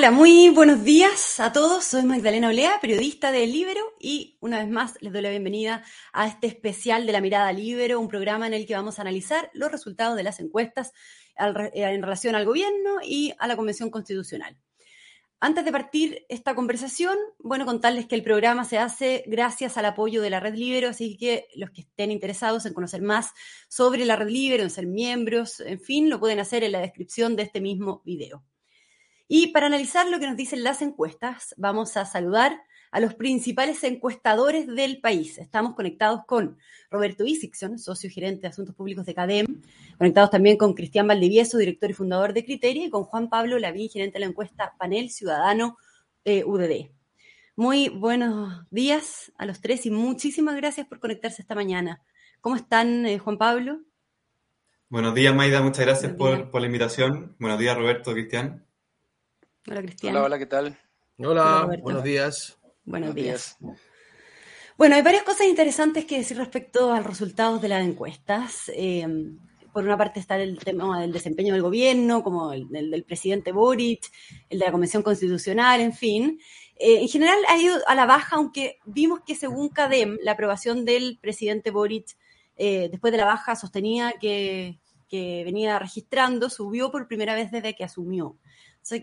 Hola, muy buenos días a todos. Soy Magdalena Olea, periodista de Libero, y una vez más les doy la bienvenida a este especial de la Mirada Libero, un programa en el que vamos a analizar los resultados de las encuestas en relación al gobierno y a la Convención Constitucional. Antes de partir esta conversación, bueno, contarles que el programa se hace gracias al apoyo de la Red Libero, así que los que estén interesados en conocer más sobre la Red Libero, en ser miembros, en fin, lo pueden hacer en la descripción de este mismo video. Y para analizar lo que nos dicen las encuestas, vamos a saludar a los principales encuestadores del país. Estamos conectados con Roberto Isikson, socio gerente de Asuntos Públicos de CADEM, conectados también con Cristian Valdivieso, director y fundador de Criteria, y con Juan Pablo Lavín, gerente de la encuesta Panel Ciudadano eh, UDD. Muy buenos días a los tres y muchísimas gracias por conectarse esta mañana. ¿Cómo están, eh, Juan Pablo? Buenos días, Maida. Muchas gracias por, por, la invitación. Buenos días, Roberto, Cristian. Hola, Cristian. Hola, hola, ¿qué tal? Hola, buenos días. Buenos, días. Bueno, hay varias cosas interesantes que decir respecto a los resultados de las encuestas. Eh, por una parte está el tema del desempeño del gobierno, como el, del presidente Boric, el de la Convención Constitucional, en fin. Eh, en general ha ido a la baja, aunque vimos que según CADEM, la aprobación del presidente Boric eh, después de la baja sostenía que, que venía registrando, subió por primera vez desde que asumió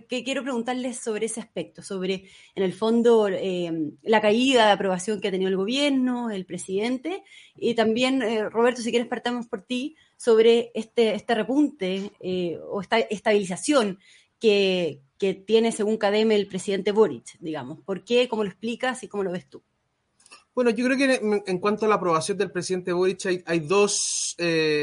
que quiero preguntarles sobre ese aspecto, sobre, en el fondo, eh, la caída de aprobación que ha tenido el gobierno, el presidente, y también, eh, Roberto, si quieres partamos por ti, sobre este, este repunte eh, o esta estabilización que, tiene, según Cademe, el presidente Boric, digamos. ¿Por qué? ¿Cómo lo explicas y cómo lo ves tú? Bueno, yo creo que en, cuanto a la aprobación del presidente Boric hay, hay dos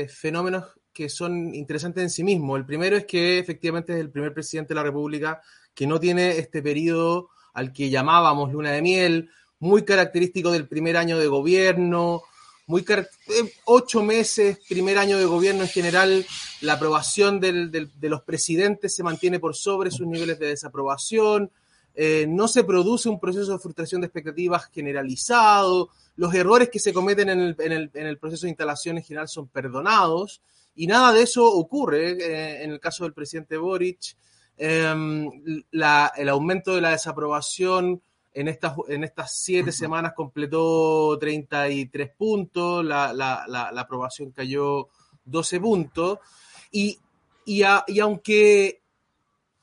fenómenos que son interesantes en sí mismos. El primero es que efectivamente es el primer presidente de la República que no tiene este periodo al que llamábamos luna de miel, muy característico del primer año de gobierno, muy eh, ocho meses, primer año de gobierno en general, la aprobación de los presidentes se mantiene por sobre sus niveles de desaprobación, eh, no se produce un proceso de frustración de expectativas generalizado, los errores que se cometen en el, en el, en el proceso de instalación en general son perdonados, y nada de eso ocurre eh, en el caso del presidente Boric. Em, el aumento de la desaprobación en estas, en estas siete semanas completó 33 puntos, la, la, aprobación cayó 12 puntos. Y, y, y, aunque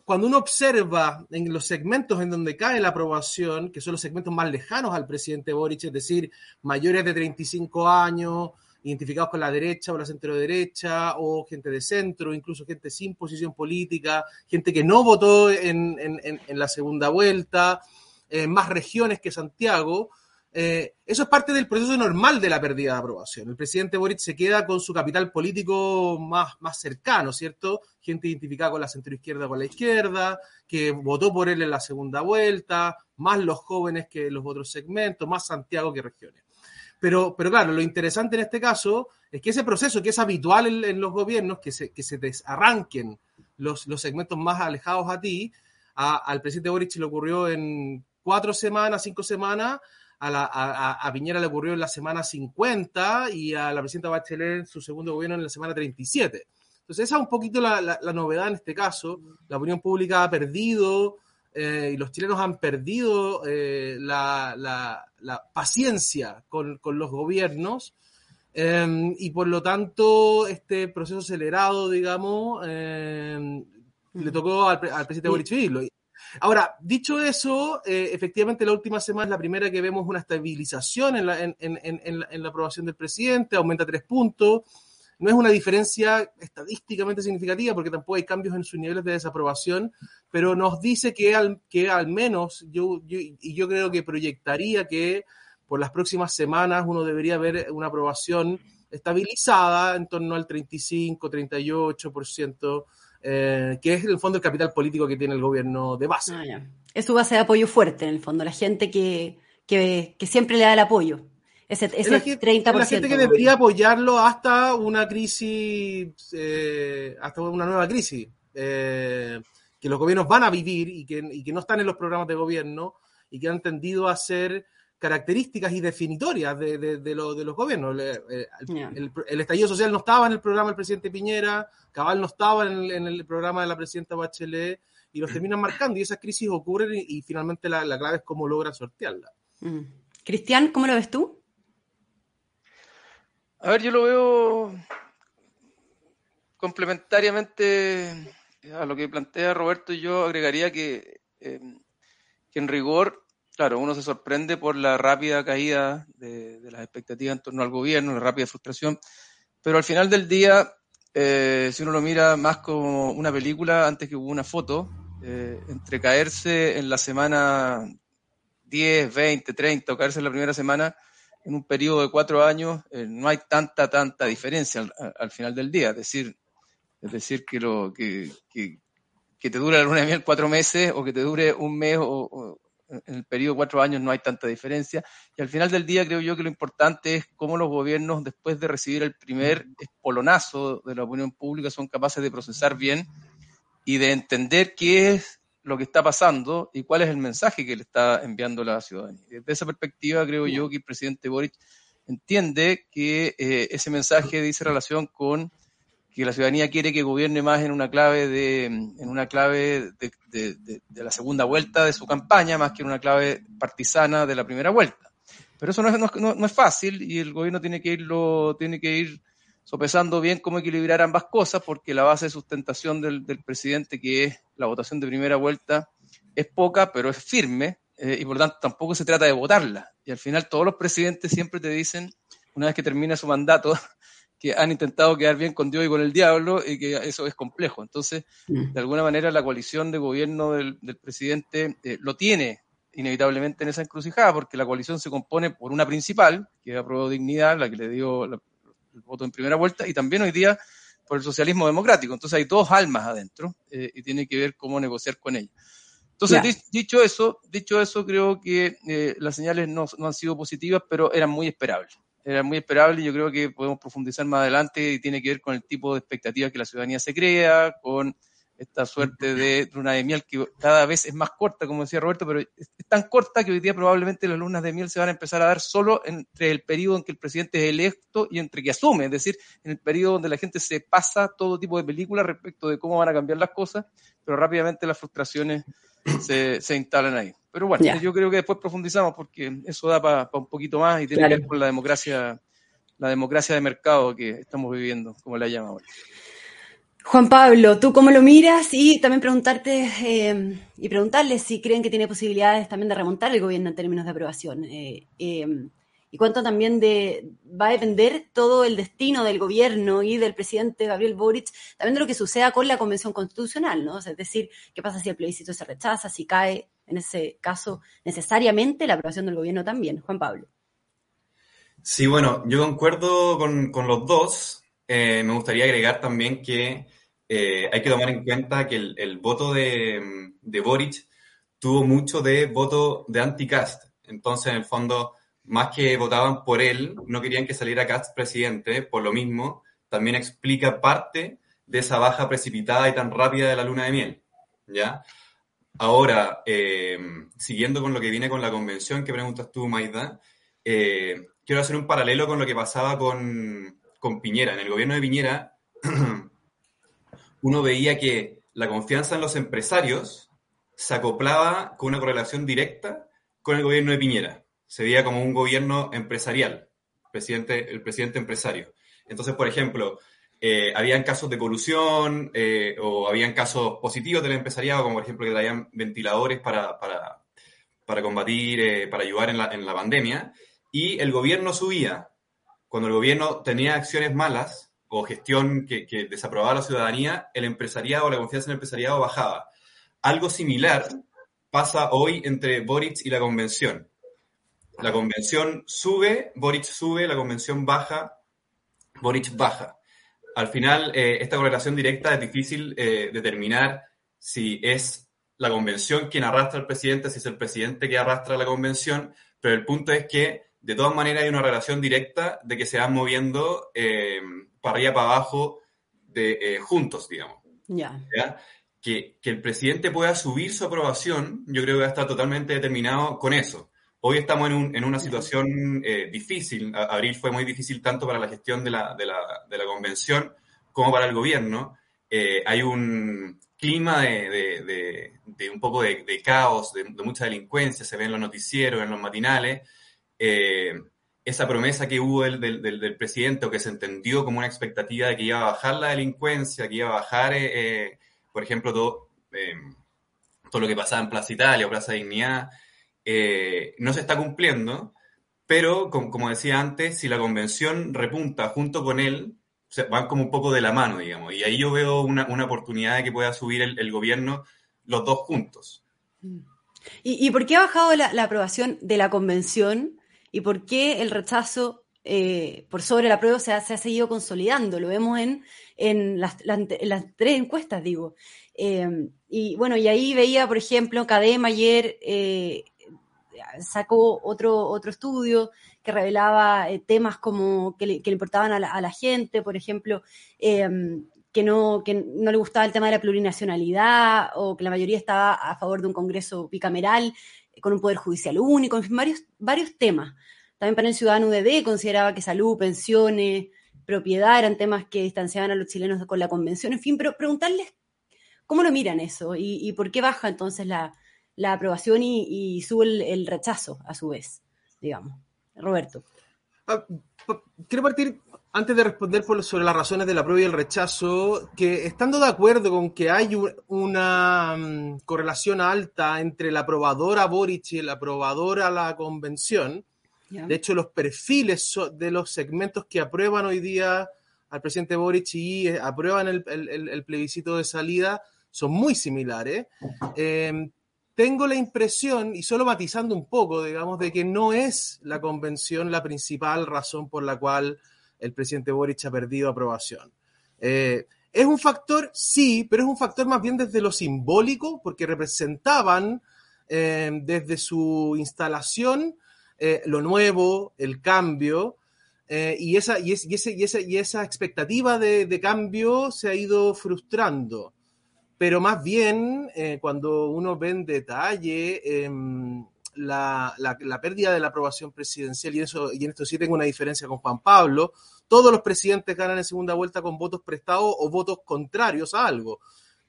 cuando uno observa en los segmentos en donde cae la aprobación, que son los segmentos más lejanos al presidente Boric, es decir, mayores de 35 años, identificados con la derecha o la centro derecha, o gente de centro, incluso gente sin posición política, gente que no votó en, la segunda vuelta, en más regiones que Santiago. Eh, eso es parte del proceso normal de la pérdida de aprobación. El presidente Boric se queda con su capital político más, más cercano, ¿cierto? Gente identificada con la centroizquierda o con la izquierda, que votó por él en la segunda vuelta, más los jóvenes que los otros segmentos, más Santiago que regiones. Pero, pero claro, lo interesante en este caso es que ese proceso que es habitual en, los gobiernos, que se, que se desarranquen los, los segmentos más alejados a ti, al presidente Boric le ocurrió en cuatro semanas, cinco semanas, a, la, a, Piñera le ocurrió en la semana 50 y a la presidenta Bachelet en su segundo gobierno en la semana 37. Entonces esa es un poquito la, la novedad en este caso. La opinión pública ha perdido eh, y los chilenos han perdido eh, la, la, paciencia con, con los gobiernos em, y por lo tanto este proceso acelerado, digamos, em, le tocó al, presidente Boric vivirlo. Ahora, dicho eso, eh, efectivamente la última semana es la primera que vemos una estabilización en la, en, en, en la aprobación del presidente, aumenta tres puntos no es una diferencia estadísticamente significativa porque tampoco hay cambios en sus niveles de desaprobación, pero nos dice que al, que al menos yo, y yo creo que proyectaría que por las próximas semanas uno debería ver una aprobación estabilizada en torno al 35, 38%, eh, que es en el fondo el capital político que tiene el gobierno de base. Es su base de apoyo fuerte, en el fondo, la gente que, que, que siempre le da el apoyo. Ese, ese es 30%. La gente que debería apoyarlo hasta una crisis, eh, hasta una nueva crisis, eh, que los gobiernos van a vivir y que, y que, no están en los programas de gobierno y que han tendido a ser características y definitorias de, de, de, de los gobiernos. El, el, estallido social no estaba en el programa del presidente Piñera, Cabal no estaba en el, en el programa de la presidenta Bachelet, y los terminan marcando y esas crisis ocurren y, finalmente la, clave es cómo logran sortearla. Mm. Cristian, ¿cómo lo ves tú? A ver, yo lo veo complementariamente a lo que plantea Roberto yo agregaría que, eh, que en rigor Claro, uno se sorprende por la rápida caída de, las expectativas en torno al gobierno, la rápida frustración, pero al final del día, eh, si uno lo mira más como una película antes que una foto, eh, entre caerse en la semana 10, 20, 30 o caerse en la primera semana, en un periodo de cuatro años, eh, no hay tanta, tanta diferencia al, final del día. Es decir, es decir que, lo, que, que, te dure la luna de miel cuatro meses o que te dure un mes o en el periodo de cuatro años no hay tanta diferencia. Y al final del día creo yo que lo importante es cómo los gobiernos, después de recibir el primer espolonazo de la opinión pública, son capaces de procesar bien y de entender qué es lo que está pasando y cuál es el mensaje que le está enviando la ciudadanía. Desde esa perspectiva creo yo que el presidente Boric entiende que eh, ese mensaje dice relación con que la ciudadanía quiere que gobierne más en una clave de, en una clave de, de, la segunda vuelta de su campaña, más que en una clave partisana de la primera vuelta. Pero eso no es, no, no es fácil y el gobierno tiene que irlo, tiene que ir sopesando bien cómo equilibrar ambas cosas, porque la base de sustentación del, del presidente, que es la votación de primera vuelta, es poca, pero es firme, eh, y por lo tanto tampoco se trata de votarla. Y al final todos los presidentes siempre te dicen, una vez que termina su mandato, que han intentado quedar bien con Dios y con el diablo y que eso es complejo. Entonces, mm. de alguna manera, la coalición de gobierno del, presidente eh, lo tiene inevitablemente en esa encrucijada, porque la coalición se compone por una principal, que aprobó Dignidad, la que le dio el voto en primera vuelta, y también hoy día por el socialismo democrático. Entonces hay dos almas adentro eh, y tiene que ver cómo negociar con ella. Entonces, dicho eso, dicho eso, creo que eh, las señales no, no, han sido positivas, pero eran muy esperables era muy esperable y yo creo que podemos profundizar más adelante y tiene que ver con el tipo de expectativas que la ciudadanía se crea, con esta suerte de luna de miel que cada vez es más corta, como decía Roberto, pero es tan corta que hoy día probablemente las lunas de miel se van a empezar a dar solo entre el periodo en que el presidente es electo y entre que asume, es decir, en el periodo donde la gente se pasa todo tipo de películas respecto de cómo van a cambiar las cosas, pero rápidamente las frustraciones se, se instalan ahí. Pero bueno, yo creo que después profundizamos porque eso da para un poquito más y tiene que ver con la democracia, la democracia de mercado que estamos viviendo, como la llama ahora. Juan Pablo, ¿tú cómo lo miras? Y también preguntarte eh, y preguntarles si creen que tiene posibilidades también de remontar el gobierno en términos de aprobación. Eh, eh, y cuánto también de, va a depender todo el destino del gobierno y del presidente Gabriel Boric, también de lo que suceda con la Convención Constitucional, ¿no? es decir, qué pasa si el plebiscito se rechaza, si cae, en ese caso, necesariamente la aprobación del gobierno también. Juan Pablo. Sí, bueno, yo concuerdo con, los dos. Eh, me gustaría agregar también que eh, hay que tomar en cuenta que el, voto de, Boric tuvo mucho de voto de anti-cast. Entonces, en el fondo, más que votaban por él, no querían que saliera Katz presidente, por lo mismo, también explica parte de esa baja precipitada y tan rápida de la luna de miel. ¿Ya? Ahora, eh, siguiendo con lo que viene con la convención que preguntas tú, Maida, quiero hacer un paralelo con lo que pasaba con, con Piñera. En el gobierno de Piñera, uno veía que la confianza en los empresarios se acoplaba con una correlación directa con el gobierno de Piñera se veía como un gobierno empresarial, el presidente empresario. Entonces, por ejemplo, eh, habían casos de colusión eh, o habían casos positivos del empresariado, como por ejemplo que traían ventiladores para, para, para combatir, eh, para ayudar en la, en la pandemia, y el gobierno subía. Cuando el gobierno tenía acciones malas o gestión que, que desaprobaba la ciudadanía, el empresariado, la confianza en el empresariado bajaba. Algo similar pasa hoy entre Boric y la convención. La convención sube, Boric sube, la convención baja, Boric baja. Al final, eh, esta correlación directa es difícil eh, determinar si es la convención quien arrastra al presidente, si es el presidente que arrastra a la convención, pero el punto es que de todas maneras hay una relación directa de que se van moviendo eh, para arriba, para abajo, de, juntos, digamos. Ya. Que, que, el presidente pueda subir su aprobación, yo creo que está totalmente determinado con eso. Hoy estamos en, un, en una situación eh, difícil. Abril fue muy difícil tanto para la gestión de la, de la, de la convención como para el gobierno. Eh, hay un, clima de, un poco de, caos, de, mucha delincuencia, se ve en los noticieros, en los matinales, eh, esa promesa que hubo del, del, presidente o que se entendió como una expectativa de que iba a bajar la delincuencia, que iba a bajar, eh, eh, por ejemplo, todo, todo lo que pasaba en Plaza Italia o Plaza Dignidad, no se está cumpliendo, pero como decía antes, si la convención repunta junto con él, van como un poco de la mano, digamos. Y ahí yo veo una, oportunidad de que pueda subir el, gobierno los dos juntos. ¿Y, por qué ha bajado la, aprobación de la convención? ¿Y por qué el rechazo eh, por sobre la prueba se ha, seguido consolidando? Lo vemos en, las, tres encuestas, digo. Eh, y bueno, y ahí veía, por ejemplo, Cadema ayer eh, sacó otro, otro estudio que revelaba eh, temas como que le, importaban a la, gente, por ejemplo, em, que, no, le gustaba el tema de la plurinacionalidad o que la mayoría estaba a favor de un Congreso bicameral con un poder judicial único, en fin, varios, varios temas. También para el ciudadano UDD consideraba que salud, pensiones, propiedad eran temas que distanciaban a los chilenos con la convención, en fin, pero preguntarles cómo lo miran eso y, por qué baja entonces la, aprobación y, sube el, rechazo a su vez, digamos. Roberto. Ah, quiero partir, antes de responder sobre las razones de la prueba y el rechazo, que estando de acuerdo con que hay una mm, correlación alta entre la aprobadora Boric y el aprobador a la convención, de hecho los perfiles de los segmentos que aprueban hoy día al presidente Boric y eh, aprueban el, plebiscito de salida son muy similares. Eh, tengo la impresión, y solo matizando un poco, digamos, de que no es la convención la principal razón por la cual el presidente Boric ha perdido aprobación. Eh, es un factor, sí, pero es un factor más bien desde lo simbólico, porque representaban eh, desde su instalación eh, lo nuevo, el cambio, y, esa, y, y, esa, expectativa de, cambio se ha ido frustrando pero más bien eh, cuando uno ve en detalle em, la, pérdida de la aprobación presidencial, y, eso, y en esto sí tengo una diferencia con Juan Pablo, todos los presidentes ganan en segunda vuelta con votos prestados o votos contrarios a algo.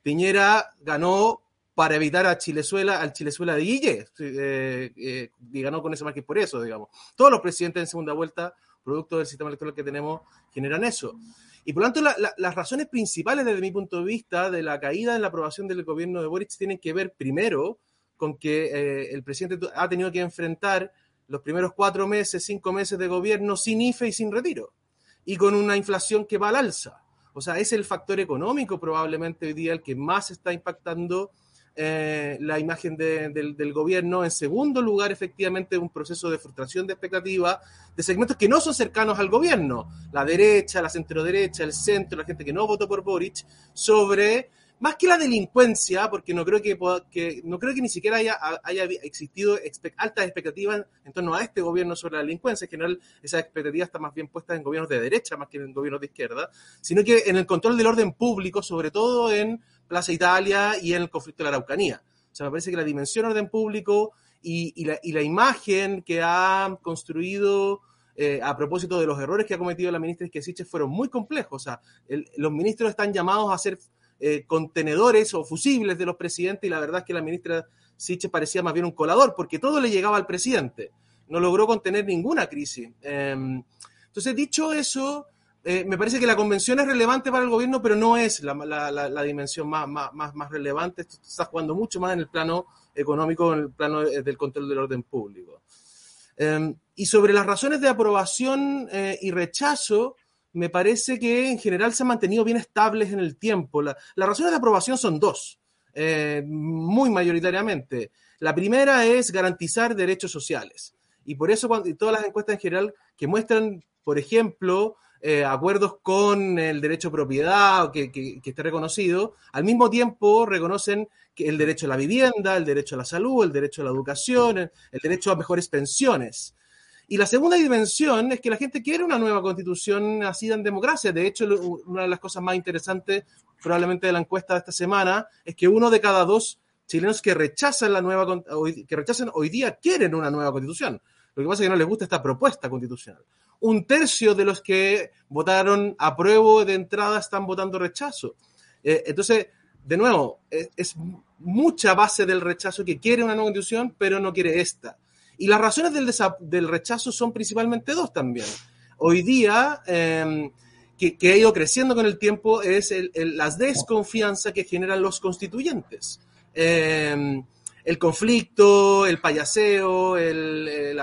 Piñera ganó para evitar a Chilezuela, al Chilezuela de Guille, eh, eh, y ganó con ese que por eso, digamos. Todos los presidentes en segunda vuelta, producto del sistema electoral que tenemos, generan eso. Y por lo tanto, las razones principales desde mi punto de vista de la caída en la aprobación del gobierno de Boric tienen que ver primero con que eh, el presidente ha tenido que enfrentar los primeros cuatro meses, cinco meses de gobierno sin IFE y sin retiro, y con una inflación que va al alza. O sea, es el factor económico probablemente hoy día el que más está impactando eh, la imagen del, gobierno. En segundo lugar, efectivamente, un proceso de frustración de expectativa de segmentos que no son cercanos al gobierno, la derecha, la centro-derecha, el centro, la gente que no votó por Boric, sobre más que la delincuencia, porque no creo que, no creo que ni siquiera haya, haya existido altas expectativas en torno a este gobierno sobre la delincuencia. En general, esas expectativas están más bien puestas en gobiernos de derecha más que en gobiernos de izquierda, sino que en el control del orden público, sobre todo en Plaza Italia y en el conflicto de la Araucanía. O sea, me parece que la dimensión orden público y, la, imagen que ha construido eh, a propósito de los errores que ha cometido la ministra Esquesiche fueron muy complejos. O sea, los ministros están llamados a ser eh, contenedores o fusibles de los presidentes y la verdad es que la ministra Siche parecía más bien un colador porque todo le llegaba al presidente. No logró contener ninguna crisis. Em, entonces, dicho eso, eh, me parece que la convención es relevante para el gobierno, pero no es la, dimensión más, más, más, relevante. Esto está jugando mucho más en el plano económico, en el plano eh, del control del orden público. Em, y sobre las razones de aprobación y rechazo, me parece que en general se han mantenido bien estables en el tiempo. las razones de aprobación son dos, eh, muy mayoritariamente. La primera es garantizar derechos sociales. Y por eso cuando, todas las encuestas en general que muestran, por ejemplo, eh, acuerdos con el derecho a propiedad que, que, que, esté reconocido, al mismo tiempo reconocen que el derecho a la vivienda, el derecho a la salud, el derecho a la educación, el derecho a mejores pensiones. Y la segunda dimensión es que la gente quiere una nueva constitución nacida en democracia. De hecho, una de las cosas más interesantes probablemente de la encuesta de esta semana es que uno de cada dos chilenos que rechazan la nueva que rechazan hoy día quieren una nueva constitución. Lo que pasa es que no les gusta esta propuesta constitucional. Un tercio de los que votaron apruebo de entrada están votando rechazo. Eh, entonces, de nuevo, es, mucha base del rechazo que quiere una nueva constitución, pero no quiere esta. Y las razones del, del rechazo son principalmente dos también. Hoy día, em, que, ha ido creciendo con el tiempo, es el, la desconfianza que generan los constituyentes. Em, el conflicto, el payaseo, el,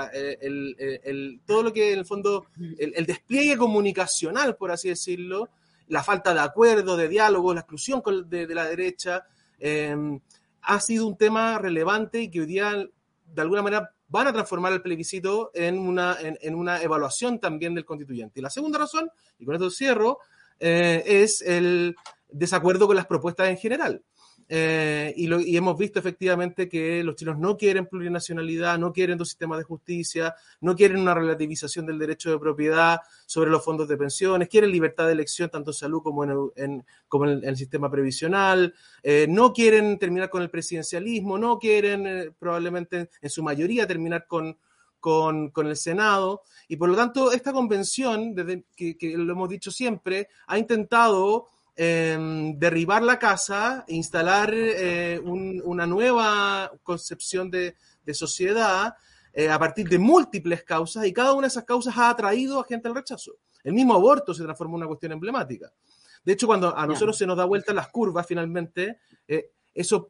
todo lo que en el fondo, el, despliegue comunicacional, por así decirlo, la falta de acuerdo, de diálogo, la exclusión de, la derecha, em, ha sido un tema relevante y que hoy día, de alguna manera, van a transformar el plebiscito en una, en, una evaluación también del constituyente. Y la segunda razón, y con esto cierro, eh, es el desacuerdo con las propuestas en general. Eh, y, hemos visto efectivamente que los chinos no quieren plurinacionalidad, no quieren dos sistemas de justicia, no quieren una relativización del derecho de propiedad sobre los fondos de pensiones, quieren libertad de elección tanto en salud como en, como en, el, sistema previsional, eh, no quieren terminar con el presidencialismo, no quieren eh, probablemente en su mayoría terminar con, con, el Senado. Y por lo tanto, esta convención, desde que, que lo hemos dicho siempre, ha intentado Em, derribar la casa, instalar eh, una nueva concepción de, sociedad eh, a partir de múltiples causas y cada una de esas causas ha atraído a gente al rechazo. El mismo aborto se transformó en una cuestión emblemática. De hecho, cuando a nosotros se nos da vuelta las curvas finalmente, eh, eso,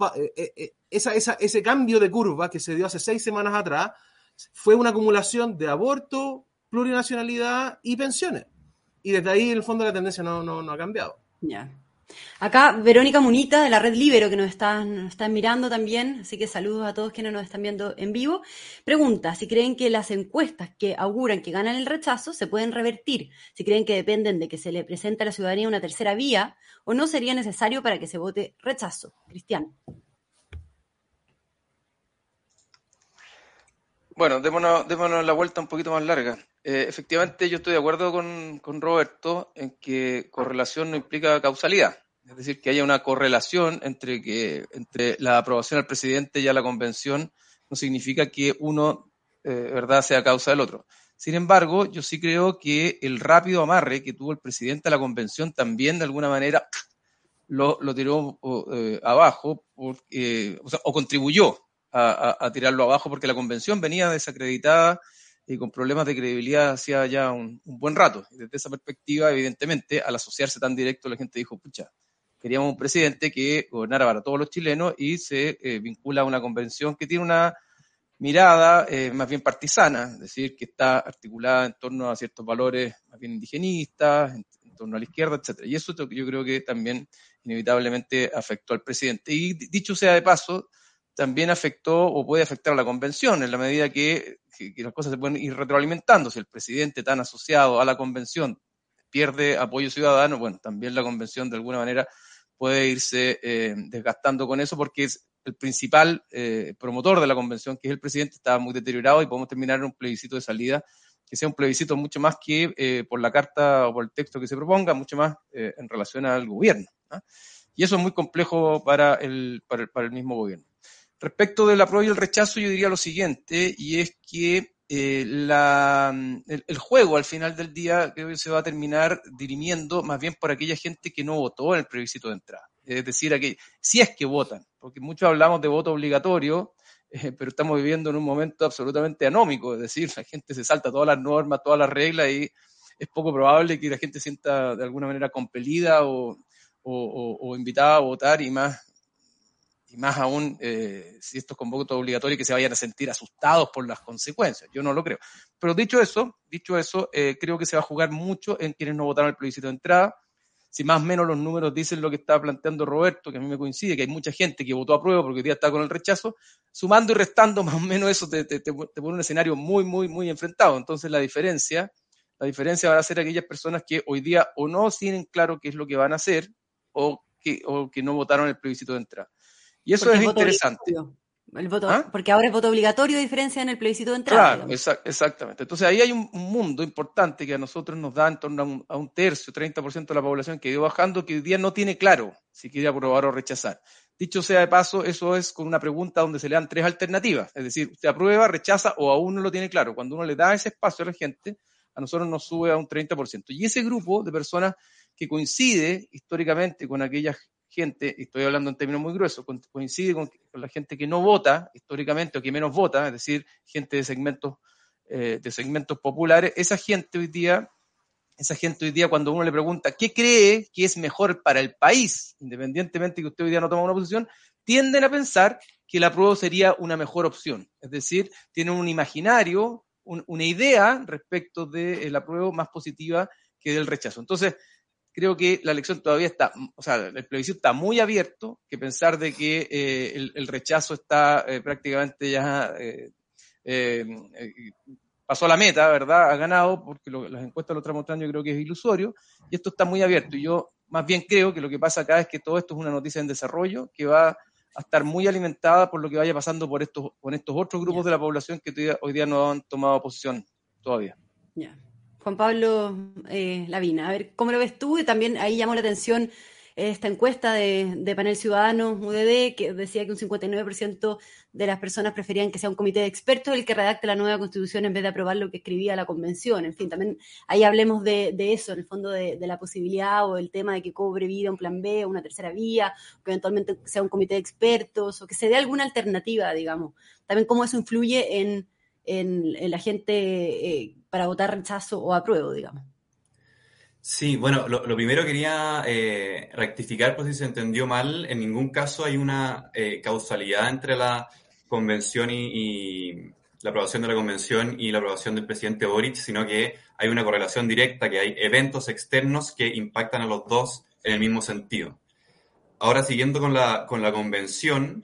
ese cambio de curva que se dio hace seis semanas atrás fue una acumulación de aborto, plurinacionalidad y pensiones. Y desde ahí, en el fondo, la tendencia no ha cambiado. Ya. Acá Verónica Munita de la Red Libero, que nos están, están mirando también, así que saludos a todos quienes nos están viendo en vivo, pregunta si creen que las encuestas que auguran que ganan el rechazo se pueden revertir, si creen que dependen de que se le presente a la ciudadanía una tercera vía o no sería necesario para que se vote rechazo. Cristian. Bueno, démonos, démonos la vuelta un poquito más larga. Eh, efectivamente, yo estoy de acuerdo con, Roberto en que correlación no implica causalidad. Es decir, que haya una correlación entre, que, entre la aprobación al presidente y a la convención no significa que uno, eh, verdad, sea causa del otro. Sin embargo, yo sí creo que el rápido amarre que tuvo el presidente a la convención también, de alguna manera, lo, tiró eh, abajo o, contribuyó a, tirarlo abajo porque la convención venía desacreditada y con problemas de credibilidad hacía ya un, buen rato. desde esa perspectiva, evidentemente, al asociarse tan directo, la gente dijo, pucha, queríamos un presidente que gobernara para todos los chilenos y se eh, vincula a una convención que tiene una mirada eh, más bien partisana, es decir, que está articulada en torno a ciertos valores más bien indigenistas, en, torno a la izquierda, etcétera. Y eso yo creo que también inevitablemente afectó al presidente. Y dicho sea de paso, también afectó o puede afectar a la convención en la medida que, las cosas se pueden ir retroalimentando. Si el presidente tan asociado a la convención pierde apoyo ciudadano, bueno, también la convención de alguna manera puede irse eh, desgastando con eso porque es el principal eh, promotor de la convención, que es el presidente, está muy deteriorado y podemos terminar en un plebiscito de salida que sea un plebiscito mucho más que eh, por la carta o por el texto que se proponga, mucho más en relación al gobierno. Y eso es muy complejo para el, para el, para el mismo gobierno. Respecto del apruebo y el rechazo, yo diría lo siguiente, y es que eh, la, el, juego al final del día creo que se va a terminar dirimiendo más bien por aquella gente que no votó en el plebiscito de entrada. Es decir, aquí, si es que votan, porque muchos hablamos de voto obligatorio, eh, pero estamos viviendo en un momento absolutamente anómico, es decir, la gente se salta todas las normas, todas las reglas y es poco probable que la gente sienta de alguna manera compelida o, o, o invitada a votar y más y más aún eh, si esto es con voto obligatorio que se vayan a sentir asustados por las consecuencias. Yo no lo creo. Pero dicho eso, dicho eso, eh, creo que se va a jugar mucho en quienes no votaron el plebiscito de entrada. Si más o menos los números dicen lo que estaba planteando Roberto, que a mí me coincide, que hay mucha gente que votó a prueba porque hoy día está con el rechazo, sumando y restando más o menos eso te, te, te, pone un escenario muy, muy, muy enfrentado. Entonces la diferencia, la diferencia va a ser aquellas personas que hoy día o no tienen claro qué es lo que van a hacer o que, o que no votaron el plebiscito de entrada. Y eso es interesante. El voto, ¿Ah? Porque ahora es voto obligatorio, a diferencia en el plebiscito de entrada. Claro, exactamente. Entonces ahí hay un, mundo importante que a nosotros nos da en torno a un, a un tercio, 30% de la población que ha ido bajando, que hoy día no tiene claro si quiere aprobar o rechazar. Dicho sea de paso, eso es con una pregunta donde se le dan tres alternativas. Es decir, usted aprueba, rechaza o aún no lo tiene claro. Cuando uno le da ese espacio a la gente, a nosotros nos sube a un 30%. Y ese grupo de personas que coincide históricamente con aquellas gente, y estoy hablando en términos muy gruesos, coincide con, la gente que no vota históricamente o que menos vota, es decir, gente de segmentos, eh, de segmentos populares, esa gente hoy día, esa gente hoy día cuando uno le pregunta qué cree que es mejor para el país, independientemente que usted hoy día no toma una posición, tienden a pensar que la prueba sería una mejor opción. Es decir, tienen un imaginario, una idea respecto de la prueba más positiva que del rechazo. Entonces, creo que la elección todavía está, o sea, el plebiscito está muy abierto, que pensar de que eh, el, rechazo está eh, prácticamente ya pasó a la meta, ¿verdad? Ha ganado, porque las encuestas lo están mostrando, yo creo que es ilusorio, y esto está muy abierto. Y yo más bien creo que lo que pasa acá es que todo esto es una noticia en desarrollo que va a estar muy alimentada por lo que vaya pasando por estos, con estos otros grupos de la población que hoy día no han tomado posición todavía. Juan Pablo eh, Lavina, a ver, ¿cómo lo ves tú? Y también ahí llamó la atención esta encuesta de, Panel Ciudadano UDD que decía que un 59% de las personas preferían que sea un comité de expertos el que redacte la nueva constitución en vez de aprobar lo que escribía la convención. En fin, también ahí hablemos de, eso, en el fondo de, la posibilidad o el tema de que cobre vida un plan B o una tercera vía, que eventualmente sea un comité de expertos o que se dé alguna alternativa, digamos. También cómo eso influye en, la gente eh, para votar rechazo o apruebo, digamos. Sí, bueno, lo, primero quería eh, rectificar por si se entendió mal. En ningún caso hay una eh, causalidad entre la convención y, la aprobación de la convención y la aprobación del presidente Boric, sino que hay una correlación directa, que hay eventos externos que impactan a los dos en el mismo sentido. Ahora, siguiendo con la, con la convención,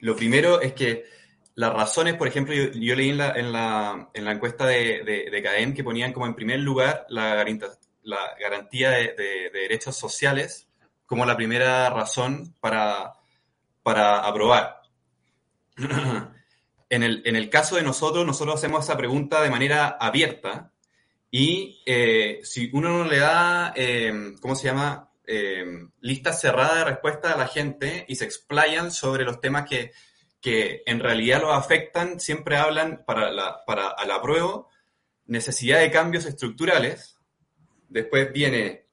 lo primero es que las razones, por ejemplo, yo, leí en la, en la, en la encuesta de, de, CADEM que ponían como en primer lugar la, la garantía de, derechos sociales como la primera razón para, para aprobar. en, el, en el caso de nosotros, nosotros hacemos esa pregunta de manera abierta y eh, si uno no le da, eh, ¿cómo se llama? Eh, lista cerrada de respuesta a la gente y se explayan sobre los temas que que en realidad lo afectan, siempre hablan para, la, para al apruebo necesidad de cambios estructurales, después viene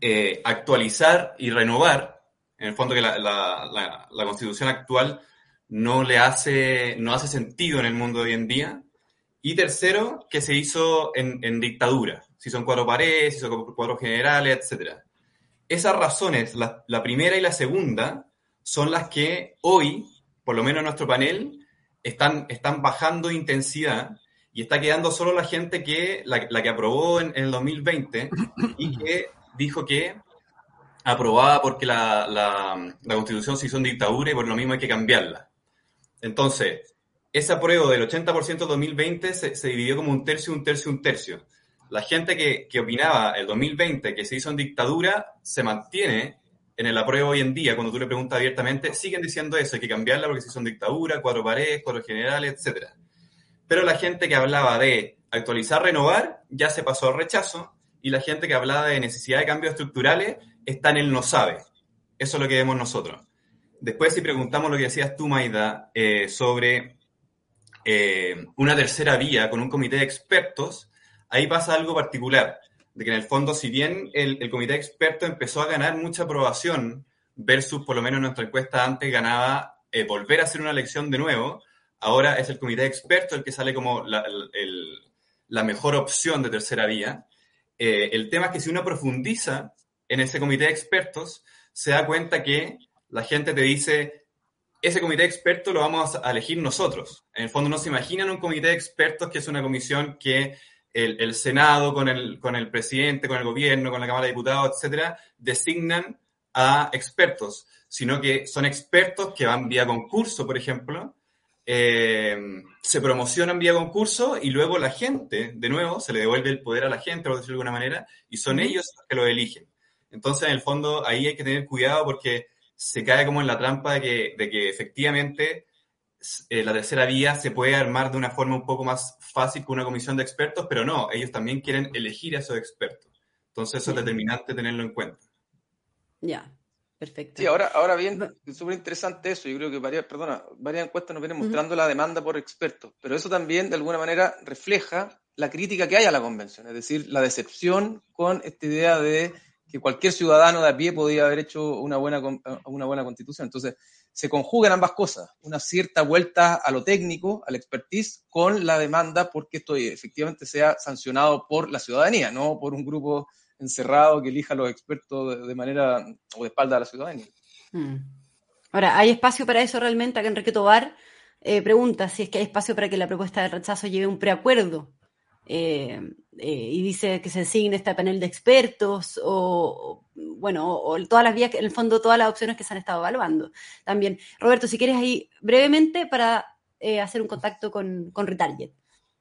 eh, actualizar y renovar, en el fondo que la, la, la, constitución actual no le hace, no hace sentido en el mundo hoy en día, y tercero, que se hizo en, en dictadura, si son cuatro paredes, si son cuatro generales, etc. Esas razones, la primera y la segunda, son las que hoy por lo menos en nuestro panel, están, están bajando intensidad y está quedando solo la gente que, la, que aprobó en, el 2020 y que dijo que aprobaba porque la, la, la, constitución se hizo en dictadura y por lo mismo hay que cambiarla. Entonces, ese apruebo del 80% 2020 se, se, dividió como un tercio, un tercio, un tercio. La gente que, que opinaba el 2020 que se hizo en dictadura se mantiene en el apruebo hoy en día, cuando tú le preguntas abiertamente, siguen diciendo eso, hay que cambiarla porque si son dictadura, cuatro paredes, cuatro generales, etc. Pero la gente que hablaba de actualizar, renovar, ya se pasó al rechazo, y la gente que hablaba de necesidad de cambios estructurales está en el no sabe. Eso es lo que vemos nosotros. Después, si preguntamos lo que decías tú, Maida, eh, sobre eh, una tercera vía con un comité de expertos, ahí pasa algo particular de que en el fondo, si bien el, comité de expertos empezó a ganar mucha aprobación versus, por lo menos nuestra encuesta antes ganaba eh, volver a hacer una elección de nuevo, ahora es el comité de expertos el que sale como la, mejor opción de tercera vía. Eh, el tema es que si uno profundiza en ese comité de expertos, se da cuenta que la gente te dice, ese comité de expertos lo vamos a elegir nosotros. En el fondo no se imaginan un comité de expertos que es una comisión que el, Senado con el, con el presidente, con el gobierno, con la Cámara de Diputados, etcétera, designan a expertos, sino que son expertos que van vía concurso, por ejemplo, eh, se promocionan vía concurso y luego la gente, de nuevo, se le devuelve el poder a la gente, por decirlo de alguna manera, y son ellos los que lo eligen. Entonces, en el fondo, ahí hay que tener cuidado porque se cae como en la trampa de que, de que efectivamente eh, la tercera vía se puede armar de una forma un poco más fácil con una comisión de expertos, pero no, ellos también quieren elegir a esos expertos. Entonces eso es determinante tenerlo en cuenta. Ya, perfecto. Sí, ahora, ahora bien, es súper interesante eso. Yo creo que varias, perdona, varias encuestas nos vienen mostrando la demanda por expertos, pero eso también de alguna manera refleja la crítica que hay a la convención, es decir, la decepción con esta idea de que cualquier ciudadano de a pie podía haber hecho una buena, una buena constitución. Entonces, se conjugan ambas cosas, una cierta vuelta a lo técnico, al expertise, con la demanda porque esto efectivamente sea sancionado por la ciudadanía, no por un grupo encerrado que elija a los expertos de, manera o de espalda a la ciudadanía. Hmm. Ahora, ¿hay espacio para eso realmente? Acá Enrique Tobar eh, pregunta si es que hay espacio para que la propuesta de rechazo lleve un preacuerdo eh, eh, y dice que se designe este panel de expertos o, bueno, o, todas las vías, en el fondo todas las opciones que se han estado evaluando. También, Roberto, si quieres ahí brevemente para hacer un contacto con, con Retarget.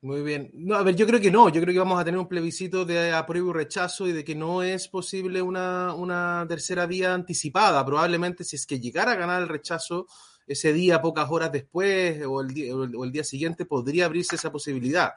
Muy bien. No, a ver, yo creo que no. Yo creo que vamos a tener un plebiscito de apruebo y rechazo y de que no es posible una, una tercera vía anticipada. Probablemente si es que llegara a ganar el rechazo ese día, pocas horas después o el, día, o el día siguiente, podría abrirse esa posibilidad.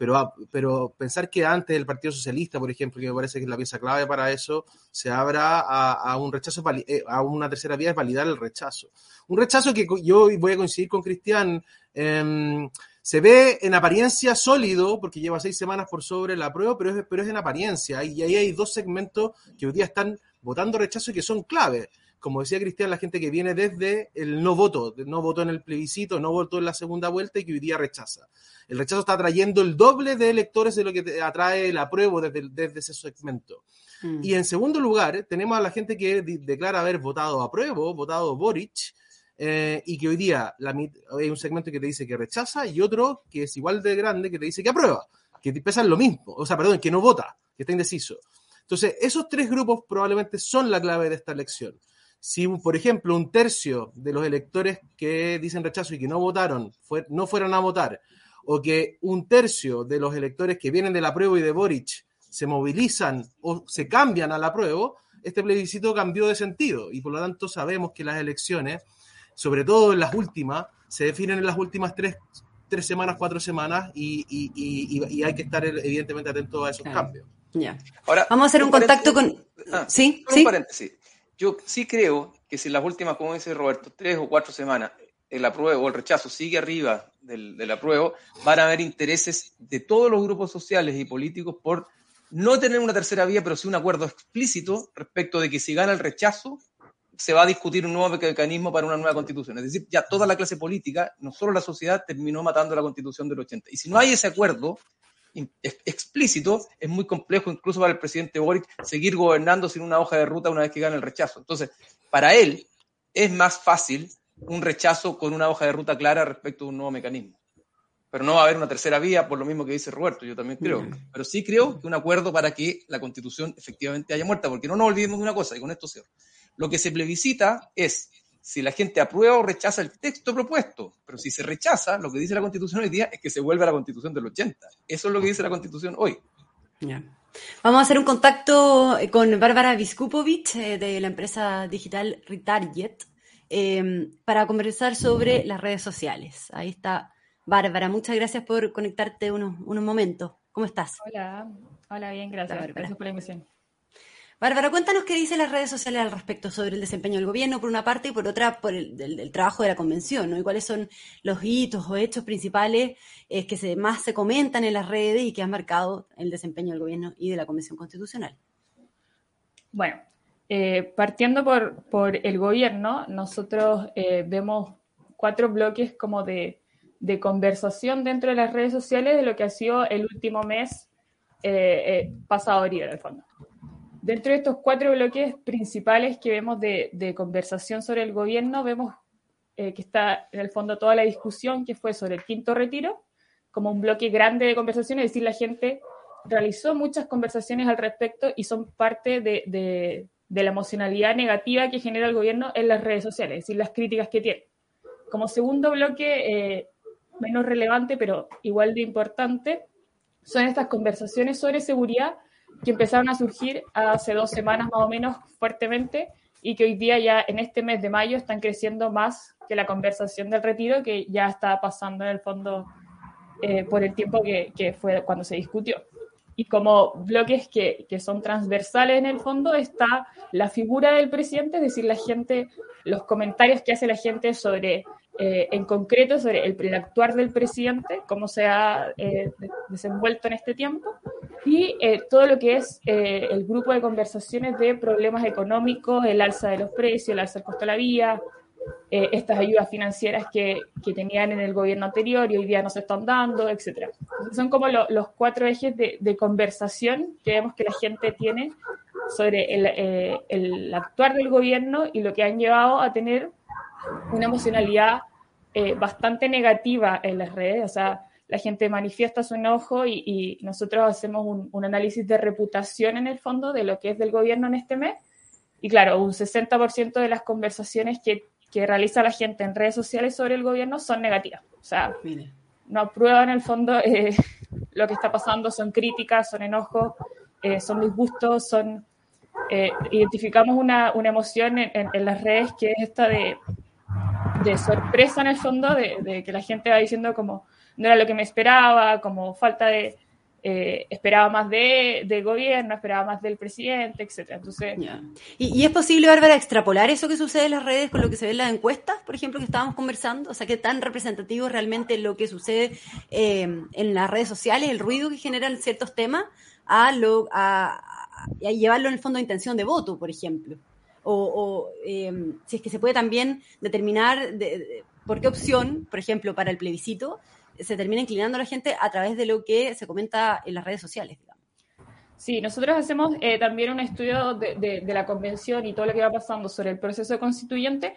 Pero, ah, pero pensar que antes el Partido Socialista, por ejemplo, que me parece que es la pieza clave para eso, se abra a, un rechazo, eh, a una tercera vía es validar el rechazo. Un rechazo que yo voy a coincidir con Cristian. Eh, se ve en apariencia sólido, porque lleva seis semanas por sobre la prueba, pero es, pero es en apariencia. Y ahí hay dos segmentos que hoy día están votando rechazo y que son clave. Como decía Cristian, la gente que viene desde el no voto, no votó en el plebiscito, no votó en la segunda vuelta y que hoy día rechaza. El rechazo está atrayendo el doble de electores de lo que atrae el apruebo desde, desde ese segmento. Mm. Y en segundo lugar, tenemos a la gente que declara haber votado apruebo, votado Boric, eh, y que hoy día hay un segmento que te dice que rechaza y otro que es igual de grande que te dice que aprueba, que pesan lo mismo, o sea, perdón, que no vota, que está indeciso. Entonces, esos tres grupos probablemente son la clave de esta elección. Si, por ejemplo, un tercio de los electores que dicen rechazo y que no votaron no fueran a votar, o que un tercio de los electores que vienen del apruebo y de Boric se movilizan o se cambian al apruebo, este plebiscito cambió de sentido y por lo tanto sabemos que las elecciones sobre todo en las últimas, se definen en las últimas tres, tres semanas, cuatro semanas y, y, hay que estar evidentemente atento a esos cambios. Ya. Ahora, Vamos a hacer un, contacto con... Ah, sí, sí. paréntesis. Yo sí creo que si en las últimas, como dice Roberto, tres o cuatro semanas el apruebo o el rechazo sigue arriba del, del apruebo, van a haber intereses de todos los grupos sociales y políticos por no tener una tercera vía, pero sí un acuerdo explícito respecto de que si gana el rechazo, se va a discutir un nuevo mecanismo para una nueva constitución. Es decir, ya toda la clase política, no solo la sociedad, terminó matando la constitución del 80. Y si no hay ese acuerdo explícito, es muy complejo incluso para el presidente Boric seguir gobernando sin una hoja de ruta una vez que gana el rechazo. Entonces, para él es más fácil un rechazo con una hoja de ruta clara respecto a un nuevo mecanismo. Pero no va a haber una tercera vía, por lo mismo que dice Roberto, yo también creo. Pero sí creo que un acuerdo para que la constitución efectivamente haya muerta, porque no nos olvidemos de una cosa, y con esto cierro. Lo que se plebiscita es si la gente aprueba o rechaza el texto propuesto. Pero si se rechaza, lo que dice la Constitución hoy día es que se vuelve a la Constitución del 80. Eso es lo que dice la Constitución hoy. Vamos a hacer un contacto con Bárbara Viskupovic eh, de la empresa digital Retarget em, para conversar sobre las redes sociales. Ahí está Bárbara. Muchas gracias por conectarte unos, unos momentos. ¿Cómo estás? Hola, hola, bien, gracias. Gracias por la invitación. Bárbara, cuéntanos qué dicen las redes sociales al respecto sobre el desempeño del gobierno, por una parte, y por otra, por el trabajo de la convención, ¿no? Y cuáles son los hitos o hechos principales eh, que más se comentan en las redes y que han marcado el desempeño del gobierno y de la convención constitucional. Bueno, eh, partiendo por, el gobierno, nosotros eh, vemos cuatro bloques como de, conversación dentro de las redes sociales de lo que ha sido el último mes pasado, en el fondo. Dentro de estos cuatro bloques principales que vemos de, conversación sobre el gobierno, vemos eh, que está en el fondo toda la discusión que fue sobre el quinto retiro, como un bloque grande de conversación, es decir, la gente realizó muchas conversaciones al respecto y son parte de, la emocionalidad negativa que genera el gobierno en las redes sociales, es decir, las críticas que tiene. Como segundo bloque, eh, menos relevante, pero igual de importante, son estas conversaciones sobre seguridad que empezaron a surgir hace dos semanas más o menos fuertemente y que hoy día ya en este mes de mayo están creciendo más que la conversación del retiro que ya está pasando en el fondo eh, por el tiempo que, que, fue cuando se discutió. Y como bloques que, que, son transversales en el fondo está la figura del presidente, es decir, la gente, los comentarios que hace la gente sobre, eh, en concreto, sobre el, el, actuar del presidente, cómo se ha eh, desenvuelto en este tiempo y eh, todo lo que es eh, el grupo de conversaciones de problemas económicos, el alza de los precios, el alza del costo de la vía, eh, estas ayudas financieras que, que, tenían en el gobierno anterior y hoy día no se están dando, etc. son como lo, los cuatro ejes de, de, conversación que vemos que la gente tiene sobre el, el, actuar del gobierno y lo que han llevado a tener una emocionalidad bastante negativa en las redes. O sea, la gente manifiesta su enojo y, nosotros hacemos un, análisis de reputación en el fondo de lo que es del gobierno en este mes. Y claro, un 60% de las conversaciones que, realiza la gente en redes sociales sobre el gobierno son negativas. O sea, no aprueban en el fondo eh, lo que está pasando, son críticas, son enojos, eh, son disgustos, son... Eh, identificamos una, emoción en, las redes que es esta de, sorpresa en el fondo, de, de que la gente va diciendo como no era lo que me esperaba, como falta de, eh, esperaba más de, gobierno, esperaba más del presidente, etcétera. Entonces, ¿Y, es posible, Bárbara, extrapolar eso que sucede en las redes con lo que se ve en las encuestas, por ejemplo, que estábamos conversando? O sea, ¿qué tan representativo es realmente lo que sucede eh, en las redes sociales, el ruido que generan ciertos temas, a, lo, a, llevarlo en el fondo de intención de voto, por ejemplo? O, eh, si es que se puede también determinar por qué opción, por ejemplo, para el plebiscito, se termina inclinando la gente a través de lo que se comenta en las redes sociales. Sí, nosotros hacemos eh, también un estudio de, la convención y todo lo que va pasando sobre el proceso constituyente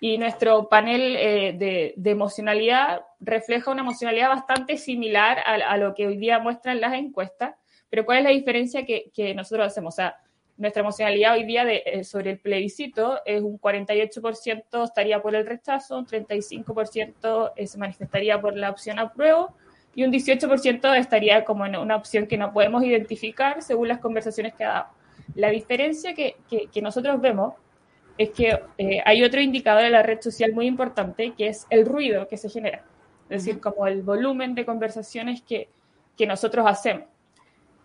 y nuestro panel eh, de, emocionalidad refleja una emocionalidad bastante similar a, lo que hoy día muestran las encuestas, pero ¿cuál es la diferencia que, que nosotros hacemos? O sea, nuestra emocionalidad hoy día de, eh, sobre el plebiscito es un 48% estaría por el rechazo, un 35% eh, se manifestaría por la opción apruebo y un 18% estaría como en una opción que no podemos identificar según las conversaciones que ha dado. La diferencia que, que, nosotros vemos es que eh, hay otro indicador de la red social muy importante que es el ruido que se genera, es decir, como el volumen de conversaciones que, que nosotros hacemos.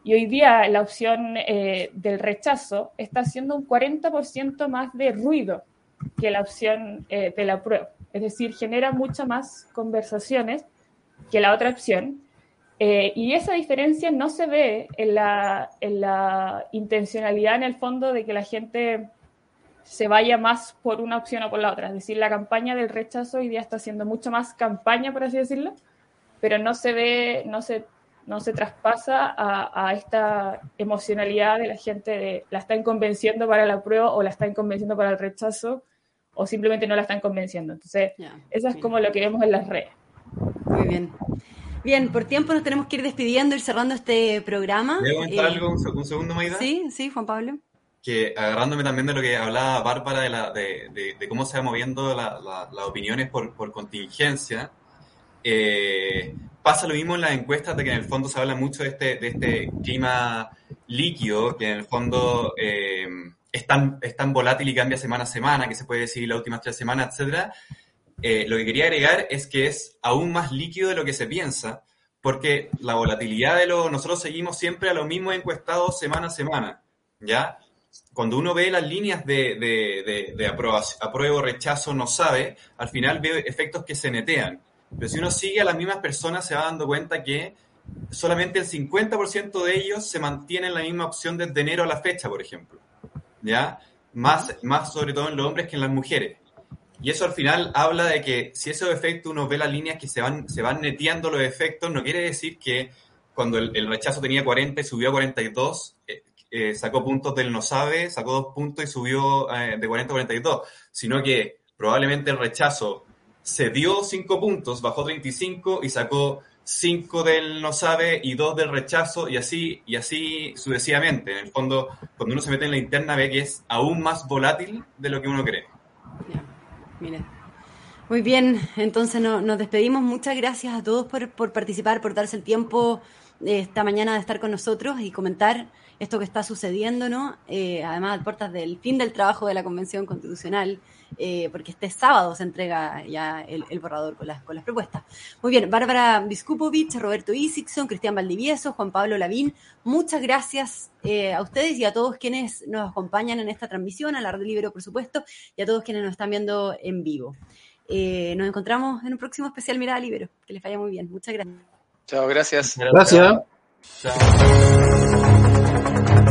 Y hoy día la opción eh, del rechazo está haciendo un 40% más de ruido que la opción eh, de la prueba. Es decir, genera muchas más conversaciones que la otra opción. Eh, y esa diferencia no se ve en la, en la intencionalidad en el fondo de que la gente se vaya más por una opción o por la otra. Es decir, la campaña del rechazo hoy día está haciendo mucho más campaña, por así decirlo, pero no se ve, no se no se traspasa a, esta emocionalidad de la gente de la están convenciendo para la prueba o la están convenciendo para el rechazo o simplemente no la están convenciendo. Entonces, eso es como lo que vemos en las redes. Muy bien. Bien, por tiempo nos tenemos que ir despidiendo, ir cerrando este programa. ¿Puedo comentar eh, algo un, segundo, Maida? Sí, sí, Juan Pablo. Que agarrándome también de lo que hablaba Bárbara de, la, de, de, cómo se van moviendo las opiniones por, por contingencia, eh, pasa lo mismo en las encuestas de que en el fondo se habla mucho de este, de este clima líquido, que en el fondo eh, es, tan, es, tan, volátil y cambia semana a semana, que se puede decir las últimas tres semanas, etc. Eh, lo que quería agregar es que es aún más líquido de lo que se piensa, porque la volatilidad de lo... Nosotros seguimos siempre a los mismos encuestados semana a semana, ¿ya? Cuando uno ve las líneas de, de, de, de apruebo, rechazo, no sabe, al final ve efectos que se netean. Pero si uno sigue a las mismas personas, se va dando cuenta que solamente el 50% de ellos se mantienen la misma opción desde enero a la fecha, por ejemplo. ¿Ya? Más, más sobre todo en los hombres que en las mujeres. Y eso al final habla de que si esos efectos uno ve las líneas que se van, se van neteando los efectos, no quiere decir que cuando el, rechazo tenía 40 y subió a 42, eh, eh, sacó puntos del no sabe, sacó dos puntos y subió eh, de 40 a 42, sino que probablemente el rechazo se dio 5 puntos, bajó 35 y sacó 5 del no sabe y 2 del rechazo y así, y así sucesivamente. En el fondo, cuando uno se mete en la interna ve que es aún más volátil de lo que uno cree. Muy bien, entonces nos despedimos. Muchas gracias a todos por, por participar, por darse el tiempo eh, esta mañana de estar con nosotros y comentar esto que está sucediendo, ¿no? Eh, además, a puertas del fin del trabajo de la Convención Constitucional, eh, porque este sábado se entrega ya el, borrador con las, con las propuestas. Muy bien, Bárbara Biskupovic, Roberto Isikson, Cristian Valdivieso, Juan Pablo Lavín, muchas gracias eh, a ustedes y a todos quienes nos acompañan en esta transmisión, a la Red Libre, por supuesto, y a todos quienes nos están viendo en vivo. nos encontramos en un próximo especial Mirada Libero. Que les vaya muy bien. Muchas gracias. Chao, gracias. Gracias. Haz